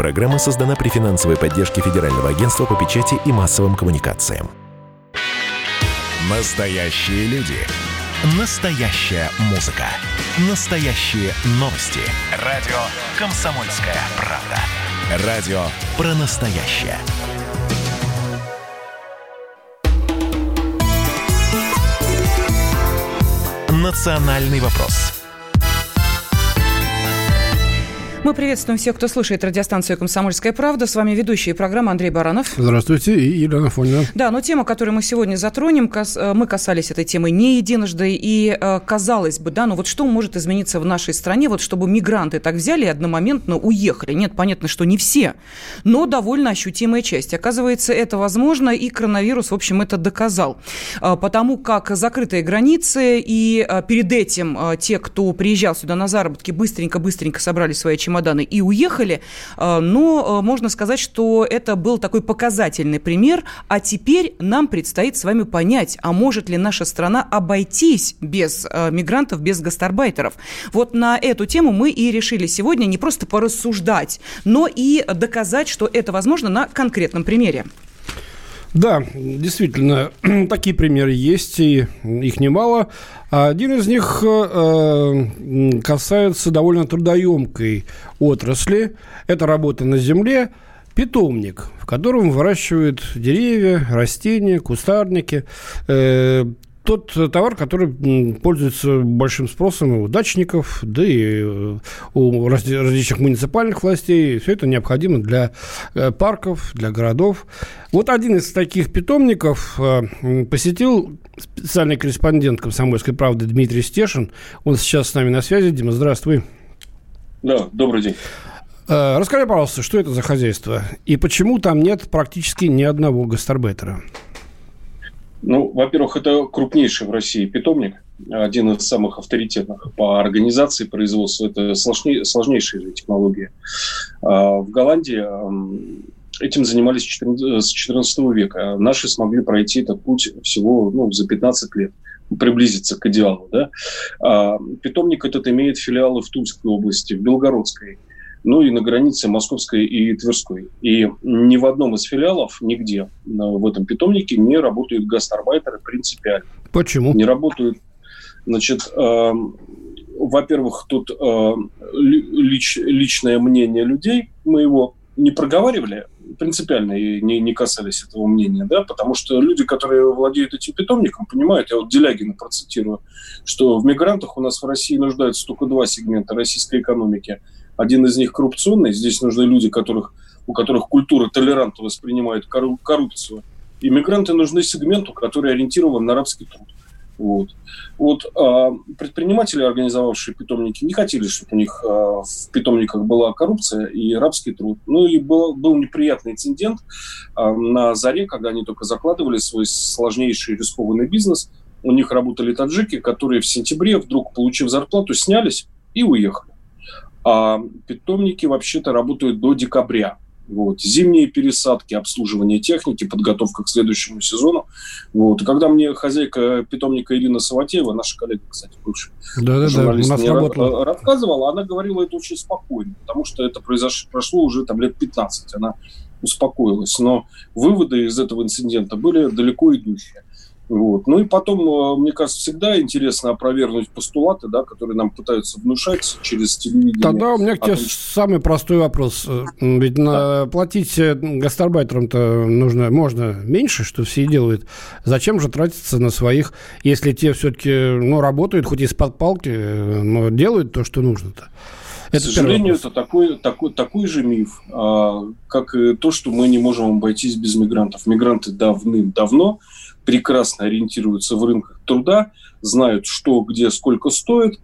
Программа создана при финансовой поддержке Федерального агентства по печати и массовым коммуникациям. Настоящие люди. Настоящая музыка. Настоящие новости. Радио «Комсомольская правда». Радио про настоящее. «Национальный вопрос» Мы приветствуем всех, кто слушает радиостанцию «Комсомольская правда». С вами ведущая программы Андрей Баранов. Здравствуйте, и Елена Фонина. Да, но тема, которую мы сегодня затронем, кас, э, мы касались этой темы не единожды, и э, казалось бы, да, ну вот что может измениться в нашей стране, вот чтобы мигранты так взяли и одномоментно уехали? Нет, понятно, что не все, но довольно ощутимая часть. Оказывается, это возможно, и коронавирус, в общем, это доказал. Э, потому как закрытые границы, и перед этим те, кто приезжал сюда на заработки, быстренько-быстренько собрали свои чемоданы, чемоданы и уехали. А, но а, можно сказать, что это был такой показательный пример. А теперь нам предстоит с вами понять, а может ли наша страна обойтись без а, мигрантов, без гастарбайтеров. Вот на эту тему мы и решили сегодня не просто порассуждать, но и доказать, что это возможно на конкретном примере. Да, действительно, такие примеры есть, и их немало. Один из них э, касается довольно трудоемкой отрасли. Это работа на земле, питомник, в котором выращивают деревья, растения, кустарники. Э, тот товар, который пользуется большим спросом у дачников, да и э, у различных муниципальных властей. Все это необходимо для э, парков, для городов. Вот один из таких питомников э, посетил специальный корреспондент «Комсомольской правды» Дмитрий Стешин. Он сейчас с нами на связи. Дима, здравствуй. Да, добрый день. Расскажи, пожалуйста, что это за хозяйство и почему там нет практически ни одного гастарбайтера? Ну, во-первых, это крупнейший в России питомник, один из самых авторитетных по организации производства. Это сложней, сложнейшие же технологии. А, в Голландии этим занимались с 14 века. Наши смогли пройти этот путь всего ну, за 15 лет приблизиться к идеалу. Да? А, питомник этот имеет филиалы в Тульской области, в Белгородской, ну и на границе Московской и Тверской. И ни в одном из филиалов, нигде в этом питомнике не работают гастарбайтеры принципиально. Почему? Не работают. Значит, э, во-первых, тут э, лич, личное мнение людей моего не проговаривали принципиально и не, не касались этого мнения, да, потому что люди, которые владеют этим питомником, понимают, я вот Делягина процитирую, что в мигрантах у нас в России нуждаются только два сегмента российской экономики – один из них коррупционный. Здесь нужны люди, которых, у которых культура толеранта воспринимает коррупцию. Иммигранты нужны сегменту, который ориентирован на рабский труд. Вот. Вот а, предприниматели, организовавшие питомники, не хотели, чтобы у них а, в питомниках была коррупция и рабский труд. Ну и был, был неприятный инцидент а, на заре, когда они только закладывали свой сложнейший рискованный бизнес. У них работали таджики, которые в сентябре, вдруг получив зарплату, снялись и уехали. А питомники вообще-то работают до декабря. Вот. Зимние пересадки, обслуживание техники, подготовка к следующему сезону. Вот. И когда мне хозяйка питомника Ирина Саватеева, наша коллега, кстати, бывшая да, да, да, мне работала. рассказывала, она говорила это очень спокойно, потому что это произошло, прошло уже там, лет 15. Она успокоилась. Но выводы из этого инцидента были далеко идущие. Вот. Ну и потом, э, мне кажется, всегда интересно опровергнуть постулаты, да, которые нам пытаются внушать через телевидение. Тогда у меня к тебе том... самый простой вопрос. Э, ведь да. на, платить э, гастарбайтерам-то нужно, можно меньше, что все делают. Зачем же тратиться на своих, если те все-таки ну, работают, хоть из-под палки, но делают то, что нужно-то? Это К сожалению, это такой, такой, такой же миф, а, как и то, что мы не можем обойтись без мигрантов. Мигранты давным-давно прекрасно ориентируются в рынках труда, знают, что, где, сколько стоит,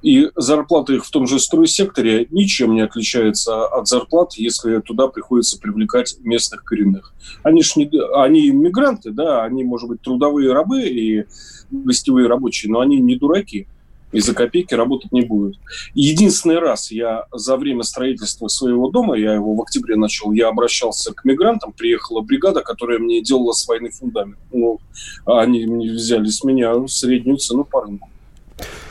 и зарплата их в том же стройсекторе ничем не отличается от зарплат, если туда приходится привлекать местных коренных. Они ж не, они мигранты, да, они, может быть, трудовые рабы и гостевые рабочие, но они не дураки и за копейки работать не будут. Единственный раз я за время строительства своего дома, я его в октябре начал, я обращался к мигрантам, приехала бригада, которая мне делала с войны фундамент. Ну, они взяли с меня среднюю цену по рынку.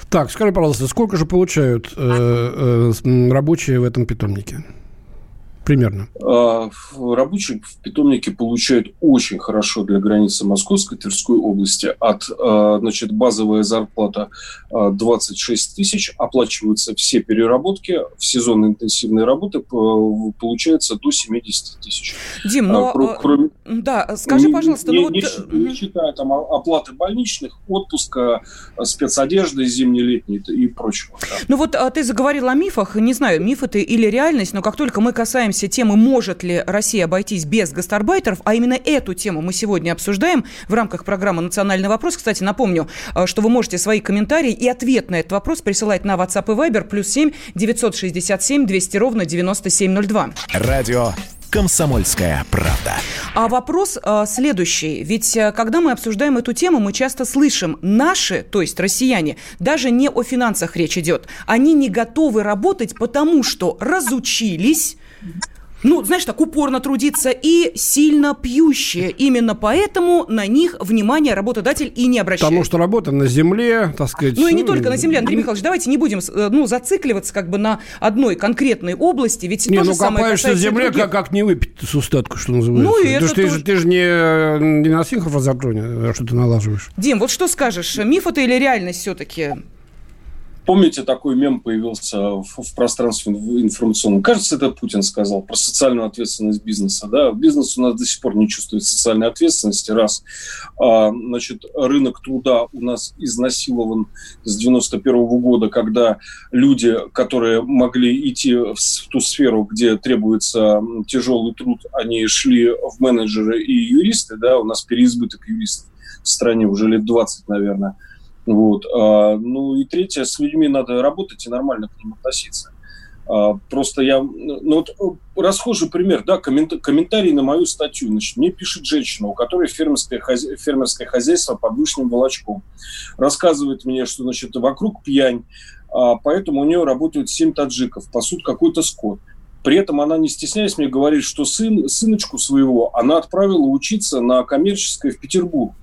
Так, скажи, пожалуйста, сколько же получают э, э, рабочие в этом питомнике? Примерно? А, рабочий в питомнике получает очень хорошо для границы Московской, Тверской области. От, а, значит, базовая зарплата 26 тысяч, оплачиваются все переработки, в сезон интенсивной работы получается до 70 тысяч. Дим, но... Кроме... Да, скажи, пожалуйста, не, ну вот... Не, не считая там оплаты больничных, отпуска, спецодежды зимне-летней и прочего. Да. Ну вот ты заговорил о мифах, не знаю, миф это или реальность, но как только мы касаемся темы, может ли Россия обойтись без гастарбайтеров, а именно эту тему мы сегодня обсуждаем в рамках программы «Национальный вопрос». Кстати, напомню, э, что вы можете свои комментарии и ответ на этот вопрос присылать на WhatsApp и Viber плюс 7 967 200 ровно 9702. Радио «Комсомольская правда». А вопрос э, следующий. Ведь э, когда мы обсуждаем эту тему, мы часто слышим, наши, то есть россияне, даже не о финансах речь идет, они не готовы работать, потому что разучились, ну, знаешь, так упорно трудиться и сильно пьющие. Именно поэтому на них внимание работодатель и не обращает. Потому что работа на земле, так сказать. Ну и не только на земле, Андрей Михайлович, давайте не будем э, ну, зацикливаться как бы на одной конкретной области, ведь не, то ну же самое копаешься на земле, как, как не выпить с устатку, что называется. Ну, и это ты, тоже... ты же не, не на синхрофазотроне, а что ты налаживаешь. Дим, вот что скажешь, миф это или реальность все-таки? Помните, такой мем появился в, в пространстве информационном? Кажется, это Путин сказал про социальную ответственность бизнеса. Да? Бизнес у нас до сих пор не чувствует социальной ответственности. Раз. А, значит, рынок труда у нас изнасилован с 91 -го года, когда люди, которые могли идти в ту сферу, где требуется тяжелый труд, они шли в менеджеры и юристы. Да? У нас переизбыток юристов в стране уже лет 20, наверное. Вот. А, ну и третье, с людьми надо работать и нормально к ним относиться. А, просто я, ну вот расхожий пример, да, коммент, комментарий на мою статью. Значит, мне пишет женщина, у которой фермерское, хозя, фермерское хозяйство под вышним волочком. Рассказывает мне, что, значит, вокруг пьянь, а, поэтому у нее работают семь таджиков, пасут какой-то скот. При этом она, не стесняясь, мне говорит, что сын, сыночку своего она отправила учиться на коммерческое в Петербург.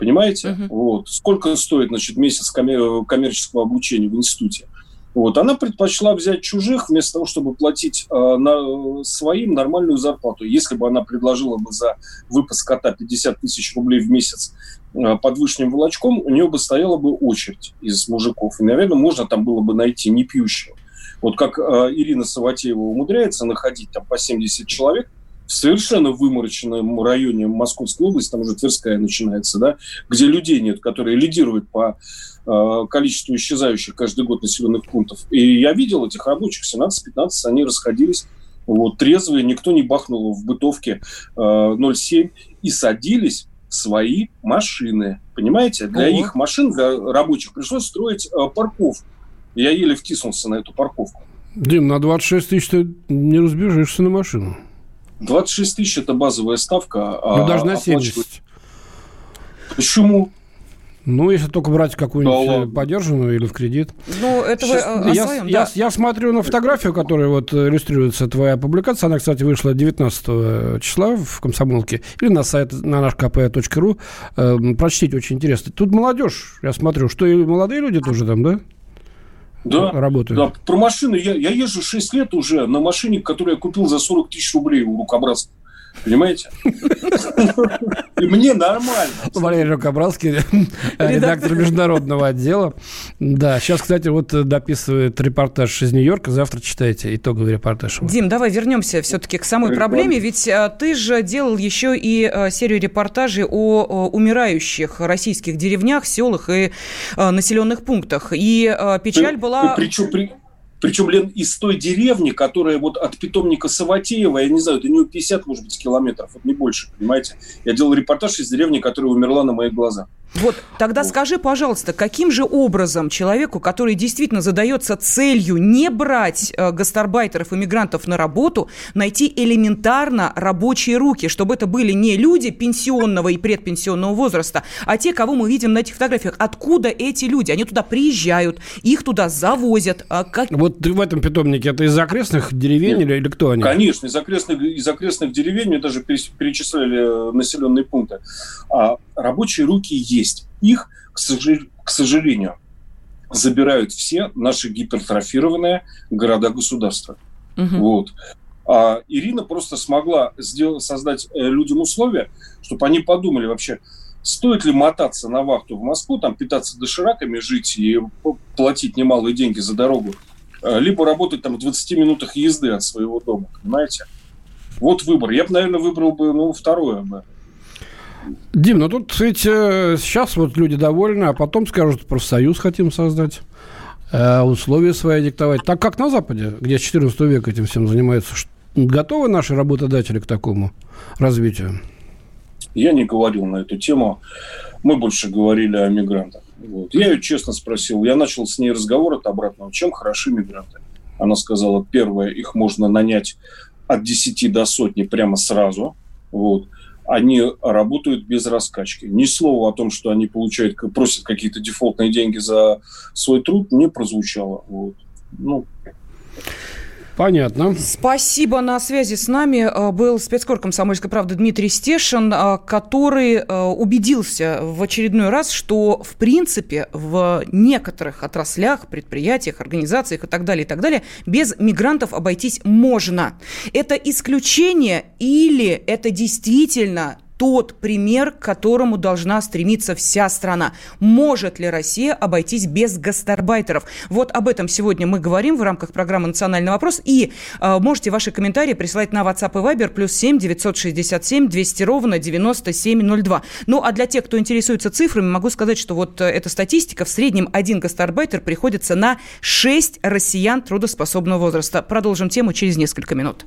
Понимаете? Uh-huh. Вот. Сколько стоит, значит, месяц коммер- коммерческого обучения в институте? Вот. Она предпочла взять чужих вместо того, чтобы платить э, на, своим нормальную зарплату. Если бы она предложила бы за выпуск кота 50 тысяч рублей в месяц э, под вышним волочком, у нее бы стояла бы очередь из мужиков. И, наверное, можно там было бы найти не пьющего. Вот как э, Ирина Саватеева умудряется находить там по 70 человек, в совершенно вымороченном районе Московской области, там уже Тверская начинается, да, где людей нет, которые лидируют по э, количеству исчезающих каждый год населенных пунктов. И я видел этих рабочих, 17-15, они расходились вот, трезвые, никто не бахнул в бытовке э, 0,7 и садились свои машины. Понимаете? Для Ого. их машин, для рабочих, пришлось строить э, парковку. Я еле втиснулся на эту парковку. Дим, на 26 тысяч ты не разбежишься на машину. 26 тысяч – это базовая ставка. А ну, а даже на 70. Почему? Ну, если только брать какую-нибудь да, подержанную или в кредит. Ну, это вы о я, своем, я, да. я смотрю на фотографию, которая вот иллюстрируется твоя публикация. Она, кстати, вышла 19 числа в «Комсомолке» или на сайт на наш kp.ru. Э, прочтите, очень интересно. Тут молодежь, я смотрю, что и молодые люди тоже там, да? Да, работаю. Да, про машины. Я, я езжу 6 лет уже на машине, которую я купил за 40 тысяч рублей у рукобразца. Понимаете? И мне нормально. Валерий Рукобралский, редактор международного отдела. Да, сейчас, кстати, вот дописывает репортаж из Нью-Йорка. Завтра читайте итоговый репортаж. Дим, давай вернемся все-таки к самой проблеме. Ведь а, ты же делал еще и а, серию репортажей о умирающих российских деревнях, селах и а, населенных пунктах. И печаль была... Причем, причем, Лен, из той деревни, которая вот от питомника Саватеева, я не знаю, это не 50, может быть, километров, вот не больше, понимаете? Я делал репортаж из деревни, которая умерла на моих глазах. Вот, тогда скажи, пожалуйста, каким же образом человеку, который действительно задается целью не брать э, гастарбайтеров, иммигрантов на работу, найти элементарно рабочие руки, чтобы это были не люди пенсионного и предпенсионного возраста, а те, кого мы видим на этих фотографиях. Откуда эти люди? Они туда приезжают, их туда завозят. А как... Вот в этом питомнике это из окрестных деревень Нет. или, или кто они? Конечно, из окрестных, из окрестных деревень, мне даже перечисляли населенные пункты. А рабочие руки есть. Их, к сожалению, забирают все наши гипертрофированные города-государства. Угу. Вот. А Ирина просто смогла сделать, создать э, людям условия, чтобы они подумали вообще, стоит ли мотаться на вахту в Москву, там питаться дошираками, жить и платить немалые деньги за дорогу, э, либо работать там в 20 минутах езды от своего дома, понимаете? Вот выбор. Я бы, наверное, выбрал бы, ну, второе бы. Дим, ну тут э, сейчас вот люди довольны, а потом скажут, профсоюз хотим создать, э, условия свои диктовать. Так как на Западе, где с 14 века этим всем занимаются, готовы наши работодатели к такому развитию? Я не говорил на эту тему. Мы больше говорили о мигрантах. Вот. Я ее честно спросил. Я начал с ней разговор от обратного. Чем хороши мигранты? Она сказала, первое, их можно нанять от 10 до сотни прямо сразу. Вот. Они работают без раскачки. Ни слова о том, что они получают, просят какие-то дефолтные деньги за свой труд, не прозвучало. Вот. Ну, Понятно. Спасибо. На связи с нами э, был спецкор «Комсомольской правды» Дмитрий Стешин, э, который э, убедился в очередной раз, что, в принципе, в некоторых отраслях, предприятиях, организациях и так далее, и так далее, без мигрантов обойтись можно. Это исключение или это действительно тот пример, к которому должна стремиться вся страна. Может ли Россия обойтись без гастарбайтеров? Вот об этом сегодня мы говорим в рамках программы «Национальный вопрос». И э, можете ваши комментарии присылать на WhatsApp и Viber плюс 7 967 200 ровно 9702. Ну, а для тех, кто интересуется цифрами, могу сказать, что вот э, эта статистика. В среднем один гастарбайтер приходится на 6 россиян трудоспособного возраста. Продолжим тему через несколько минут.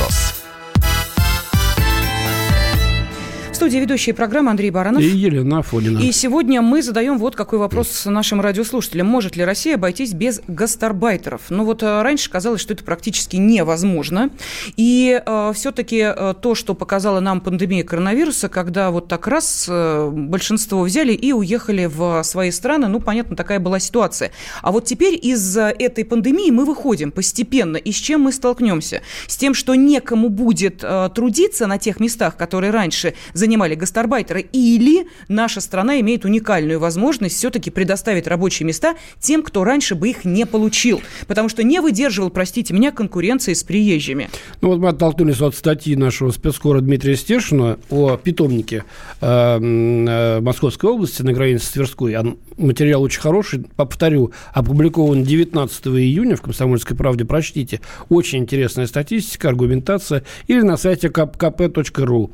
Студии ведущая программы Андрей Баранов. И Елена Афонина. И сегодня мы задаем вот какой вопрос нашим радиослушателям. Может ли Россия обойтись без гастарбайтеров? Ну вот э, раньше казалось, что это практически невозможно. И э, все-таки э, то, что показала нам пандемия коронавируса, когда вот так раз э, большинство взяли и уехали в свои страны, ну, понятно, такая была ситуация. А вот теперь из этой пандемии мы выходим постепенно. И с чем мы столкнемся? С тем, что некому будет э, трудиться на тех местах, которые раньше занимали гастарбайтеры, или наша страна имеет уникальную возможность все-таки предоставить рабочие места тем, кто раньше бы их не получил, потому что не выдерживал, простите меня, конкуренции с приезжими. Ну вот мы оттолкнулись от статьи нашего спецкора Дмитрия Стешина о питомнике э, э, Московской области на границе с Тверской. Материал очень хороший, повторю, опубликован 19 июня в «Комсомольской правде». Прочтите. Очень интересная статистика, аргументация. Или на сайте kp.ru.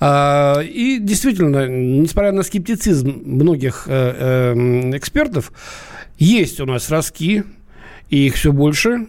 А, и действительно, несмотря на скептицизм многих э, э, экспертов, есть у нас ростки, и их все больше,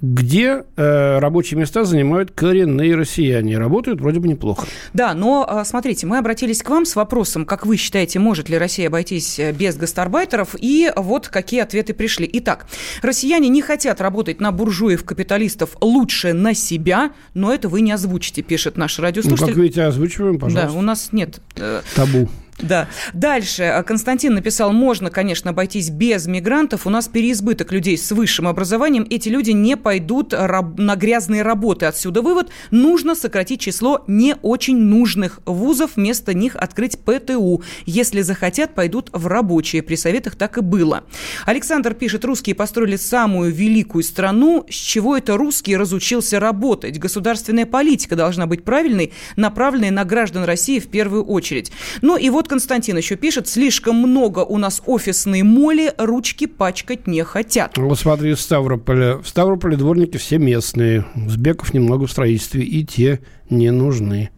где э, рабочие места занимают коренные россияне. Работают вроде бы неплохо. Да, но а, смотрите, мы обратились к вам с вопросом, как вы считаете, может ли Россия обойтись э, без гастарбайтеров, и вот какие ответы пришли. Итак, россияне не хотят работать на буржуев-капиталистов лучше на себя, но это вы не озвучите, пишет наш радиослушатель. Ну, как видите, озвучиваем, пожалуйста. Да, у нас нет... Э, Табу. Да. Дальше. Константин написал, можно, конечно, обойтись без мигрантов. У нас переизбыток людей с высшим образованием. Эти люди не пойдут на грязные работы. Отсюда вывод. Нужно сократить число не очень нужных вузов. Вместо них открыть ПТУ. Если захотят, пойдут в рабочие. При советах так и было. Александр пишет, русские построили самую великую страну. С чего это русский разучился работать? Государственная политика должна быть правильной, направленной на граждан России в первую очередь. Ну и вот Константин еще пишет, слишком много у нас офисной моли, ручки пачкать не хотят. Вот смотри, в Ставрополе. В Ставрополе дворники все местные. Узбеков немного в строительстве, и те не нужны.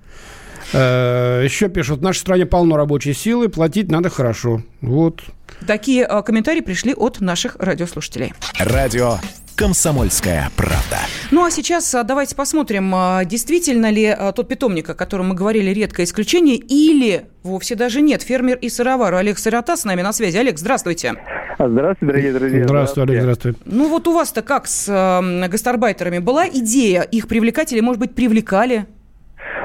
Э, Еще пишут, в нашей стране полно рабочей силы, платить надо хорошо. Вот. Такие э, комментарии пришли от наших радиослушателей. Радио «Комсомольская правда». Ну а сейчас а, давайте посмотрим, а, действительно ли а, тот питомник, о котором мы говорили, редкое исключение, или вовсе даже нет. Фермер и сыровар Олег Сырота с нами на связи. Олег, здравствуйте. Здравствуйте, дорогие друзья. Здравствуй, Олег, здравствуй. Ну вот у вас-то как с гастарбайтерами? Была идея их привлекать или, может быть, привлекали?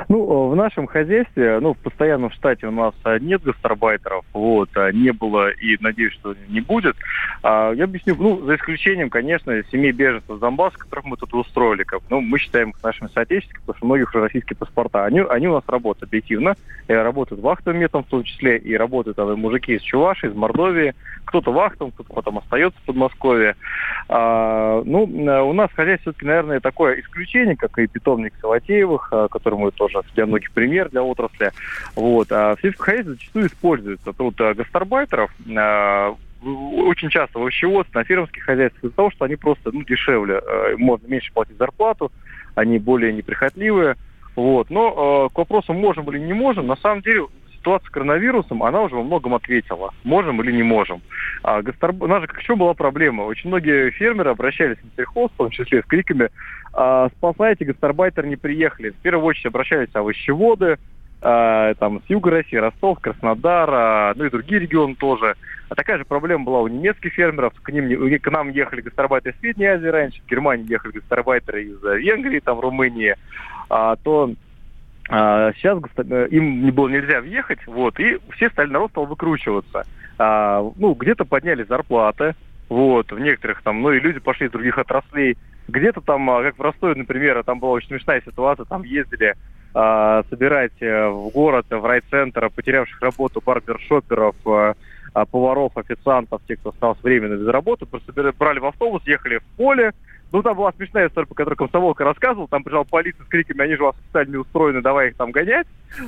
Ну, в нашем хозяйстве, ну, в постоянном штате у нас а, нет гастарбайтеров, вот, а, не было и, надеюсь, что не будет. А, Я объясню, ну, за исключением, конечно, семей беженцев с Донбасса, которых мы тут устроили, как, ну, мы считаем их нашими соотечественниками, потому что многих уже российские паспорта. Они, они у нас работают объективно, работают вахтовым методом в том числе, и работают а, мужики из Чуваши, из Мордовии, кто-то вахтом, кто-то потом остается в Подмосковье. А, ну, э, у нас хозяйство все-таки, наверное, такое исключение, как и питомник Салатеевых, а, который мы тоже для многих пример для отрасли. Вот. А в сельском хозяйстве зачастую используется труд а, гастарбайтеров, а, очень часто в овощеводстве, на фермерских хозяйствах, из-за того, что они просто ну, дешевле, э, можно меньше платить зарплату, они более неприхотливые. Вот. Но э, к вопросу, можем или не можем, на самом деле ситуация с коронавирусом, она уже во многом ответила. Можем или не можем. А гастарб... У нас же чем была проблема? Очень многие фермеры обращались в Интерхоз, в том числе с криками а, «Спасайте, гастарбайтеры не приехали». В первую очередь обращались овощеводы, а, там, с юга России, Ростов, Краснодар, а, ну и другие регионы тоже. А такая же проблема была у немецких фермеров. К, ним, к нам ехали гастарбайтеры из Средней Азии раньше, в Германии ехали гастарбайтеры из э, Венгрии, там, Румынии. А, то а, сейчас э, им не было нельзя въехать, вот, и все стали, народ стал выкручиваться. А, ну, где-то подняли зарплаты, вот, в некоторых там, ну и люди пошли из других отраслей. Где-то там, а, как в Ростове, например, там была очень смешная ситуация, там ездили а, собирать э, в город, в райцентр потерявших работу барбершоперов, а, поваров, официантов, тех, кто остался временно без работы, просто брали в автобус, ехали в поле. Ну, там была смешная история, по которой комсомолка рассказывал. Там прижал полиция с криками, они же у вас официально не устроены, давай их там гонять,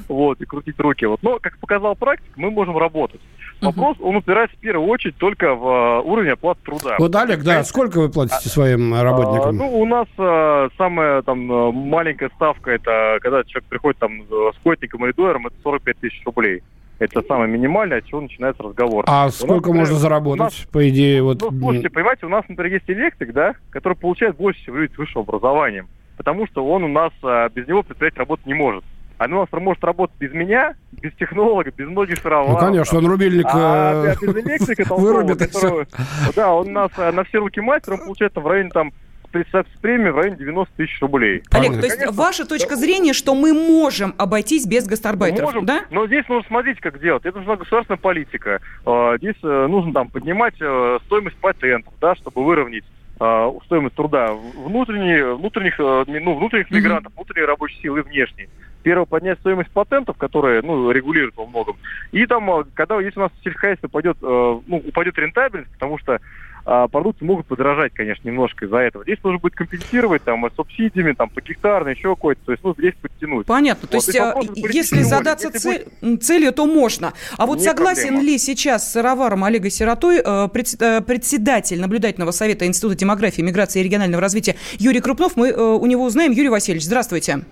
вот, и крутить руки. Вот. Но, как показал практика, мы можем работать. Вопрос, он упирается в первую очередь только в э, уровень оплаты труда. Вот, Олег, да, сколько вы платите своим А, работникам? ну, у нас э, самая там э, маленькая ставка, это когда человек приходит там э, с котиком или дуэром, это 45 тысяч рублей. Это самое минимальное, от чего начинается разговор. У А нас, сколько например, можно у заработать, нас- по идее, вот... ну, слушайте, понимаете, у нас, например, есть электрик, да, который получает больше, чем люди с высшим образованием. Потому что он у нас, а, без него предприятие работать не может. Оно у нас может работать без меня, без технолога, без многих шароваров. Ну, конечно, он рубильник А э, без электрика толкового, вырубит которого- Да, он у нас а, на все руки мастер, он получает в районе там премией в районе 90 тысяч рублей. Олег, Понятно. то есть Конечно. ваша точка зрения, что мы можем обойтись без гастарбайтеров, Можем, да? Но здесь нужно смотреть, как делать. Это нужна государственная политика. А, Здесь э, нужно там поднимать э, стоимость патентов, да, чтобы выровнять э, стоимость труда внутренние, внутренних, э, ну, внутренних мигрантов, внутренней рабочей силы и внешней. Первое, поднять стоимость патентов, которые, ну, регулируют во многом. И там, когда, если у нас сельскохозяйство пойдет, ну, упадет рентабельность, потому что а, продукты могут подорожать, конечно, немножко из-за этого. Здесь нужно будет компенсировать там субсидиями, там, по гектарно, еще какой-то. То есть, ну, здесь подтянуть. Понятно. То Вот, есть, и а, если задаться Если цель- м, целью, то можно. А вот Не согласен проблема. ли сейчас с сыроваром Олегой Сиротой э, э, председатель наблюдательного совета Института демографии, миграции и регионального развития Юрий Крупнов? Мы э, у него узнаем. Юрий Васильевич, здравствуйте.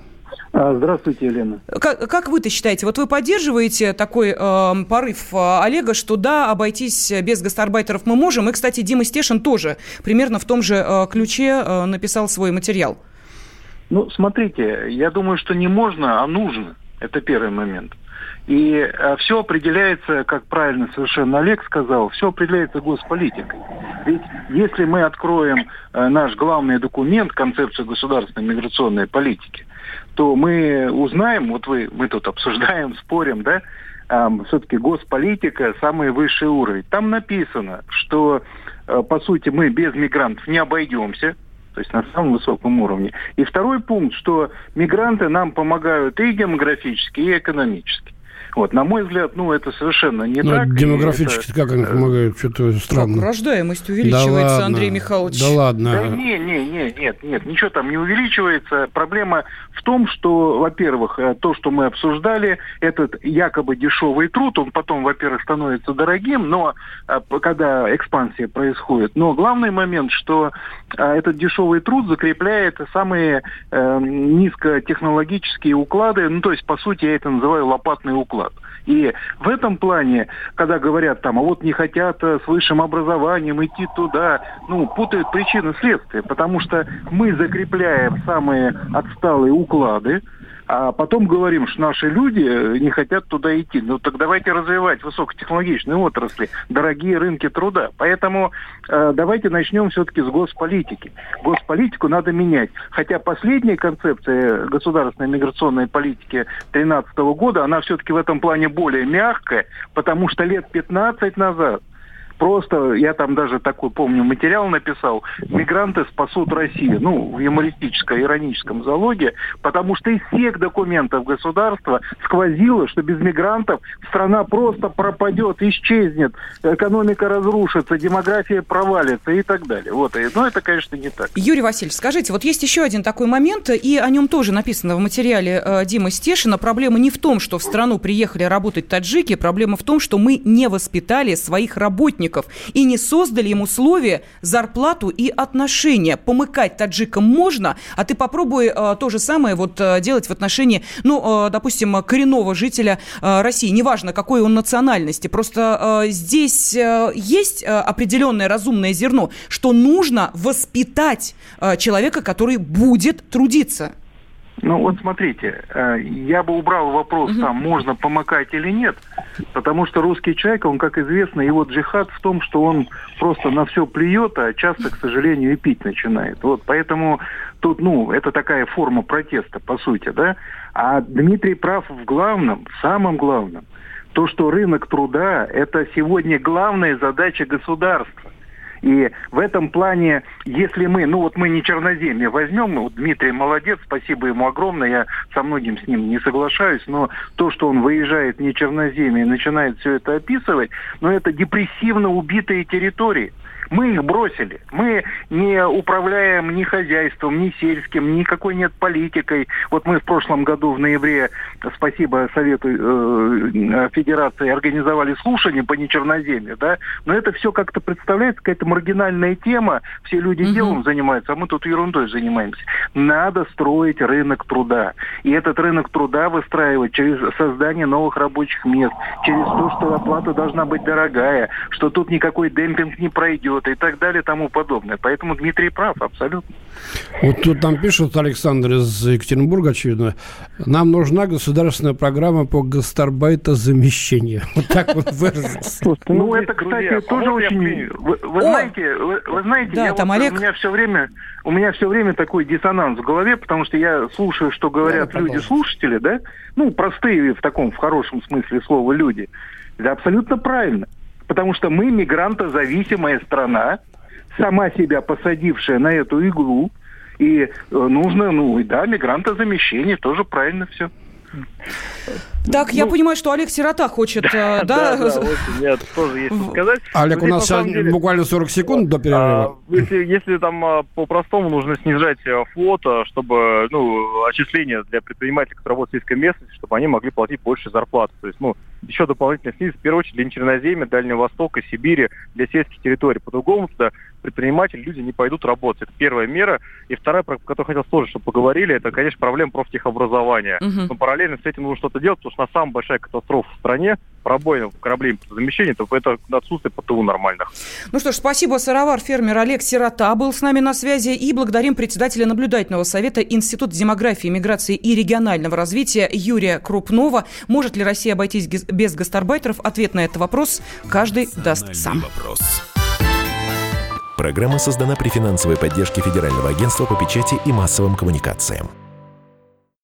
А, Здравствуйте, Елена. Как, как вы-то считаете, вот вы поддерживаете такой э, порыв э, Олега, что да, обойтись без гастарбайтеров мы можем? И, кстати, Дима Стешин тоже примерно в том же э, ключе э, написал свой материал. Ну, смотрите, я думаю, что не можно, а нужно. Это первый момент. И все определяется, как правильно совершенно Олег сказал, все определяется госполитикой. Ведь если мы откроем э, наш главный документ, концепцию государственной миграционной политики, то мы узнаем, вот вы, мы тут обсуждаем, спорим, да, все-таки госполитика самый высший уровень. Там написано, что, э, по сути, мы без мигрантов не обойдемся, то есть на самом высоком уровне. И второй пункт, что мигранты нам помогают и демографически, и экономически. Вот, на мой взгляд, ну, это совершенно не Ну, так. демографически это- как они помогают? Что-то странно. Рождаемость Да увеличивается, ладно, Андрей Михайлович. Да ладно. Да не, не, не, нет, нет, ничего там не увеличивается. Проблема в том, что, во-первых, э, то, что мы обсуждали, этот якобы дешевый труд, он потом, во-первых, становится дорогим, но э, когда экспансия происходит. Но главный момент, что э, этот дешевый труд закрепляет самые э, низкотехнологические уклады, ну, то есть, по сути, я это называю лопатный уклад. И в этом плане, когда говорят там, а вот не хотят э, с высшим образованием идти туда, ну, путают причины следствия, потому что мы закрепляем самые отсталые уклады, а потом говорим, что наши люди э, не хотят туда идти. Ну так давайте развивать высокотехнологичные отрасли, дорогие рынки труда. Поэтому э, давайте начнем все-таки с госполитики. Госполитику надо менять. Хотя последняя концепция государственной миграционной политики 2013 года, она все-таки в этом плане более мягкая, потому что лет 15 назад Просто я там даже такой, помню, материал написал. Мигранты спасут Россию. Ну, в юмористическо-ироническом залоге. Потому что из всех документов государства сквозило, что без мигрантов страна просто пропадет, исчезнет, экономика разрушится, демография провалится и так далее. Вот. И- Но это, конечно, не так. Юрий Васильевич, скажите, вот есть еще один такой момент, и о нем тоже написано в материале э, Димы Стешина. Проблема не в том, что в страну приехали работать таджики, проблема в том, что мы не воспитали своих работников и не создали им условия, зарплату и отношения. Помыкать таджикам можно, а ты попробуй э, то же самое вот э, делать в отношении, ну, э, допустим, коренного жителя э, России, неважно, какой он национальности. Просто э, здесь э, есть э, определенное разумное зерно, что нужно воспитать э, человека, который будет трудиться. Ну вот смотрите, э, я бы убрал вопрос там, можно помыкать или нет, потому что русский человек, он, как известно, его джихад в том, что он просто на все плюет, а часто, к сожалению, и пить начинает. Вот поэтому тут, ну, это такая форма протеста, по сути, да. А Дмитрий прав в главном, в самом главном, то, что рынок труда – это сегодня главная задача государства. И в этом плане, если мы, ну вот мы не черноземье возьмем, ну, вот Дмитрий молодец, спасибо ему огромное, я со многим с ним не соглашаюсь, но то, что он выезжает не черноземье и начинает все это описывать, ну это депрессивно убитые территории. Мы их бросили. Мы не управляем ни хозяйством, ни сельским, никакой нет политикой. Вот мы в прошлом году в ноябре, спасибо Совету э, Федерации, организовали слушание по нечерноземью, да, но это все как-то представляется какая-то маргинальная тема, все люди делом занимаются, а мы тут ерундой занимаемся. Надо строить рынок труда. И этот рынок труда выстраивать через создание новых рабочих мест, через то, что оплата должна быть дорогая, что тут никакой демпинг не пройдет и так далее и тому подобное. Поэтому Дмитрий прав, абсолютно. Вот тут нам пишет Александр из Екатеринбурга, очевидно, нам нужна государственная программа по гастарбайта-замещению. Вот так вот выразился. Ну, это, кстати, тоже очень... Вы, знаете, вы, знаете, Олег. у меня все время, у меня все время такой диссонанс в голове, потому что я слушаю, что говорят люди-слушатели, да, ну, простые в таком, в хорошем смысле слова люди. Это абсолютно правильно. Потому что мы мигрантозависимая страна, сама себя посадившая на эту иглу, и э, нужно, ну, и да, мигрантозамещение, тоже правильно все. Так, я понимаю, что Олег Сирота хочет, э, да? Да, да, очень, я тоже есть что сказать. Олег, Но у здесь, нас сейчас деле, буквально 40 секунд до перерыва. а, Если, если там а, по-простому нужно снижать а, флота, чтобы, ну, отчисления для предпринимателей, которые работают в сельской местности, чтобы они могли платить больше зарплаты. То есть, ну, еще дополнительно снизить, в первую очередь, для Черноземья, Дальнего Востока, Сибири, для сельских территорий. По-другому туда предприниматели, люди не пойдут работать. Это первая мера. И вторая, про которую хотел тоже, чтобы поговорили, это, конечно, проблема профтехобразования. Мгм. Но параллельно с этим нужно что-то делать, потому что на самая большая катастрофа в стране пробоина кораблей замещения, то это отсутствие ПТУ нормальных. Ну что ж, спасибо, сыровар, фермер Олег Сирота был с нами на связи. И благодарим председателя наблюдательного совета Института демографии, миграции и регионального развития Юрия Крупнова. Может ли Россия обойтись без гастарбайтеров? Ответ на этот вопрос каждый даст сам. вопрос. Программа создана при финансовой поддержке Федерального агентства по печати и массовым коммуникациям.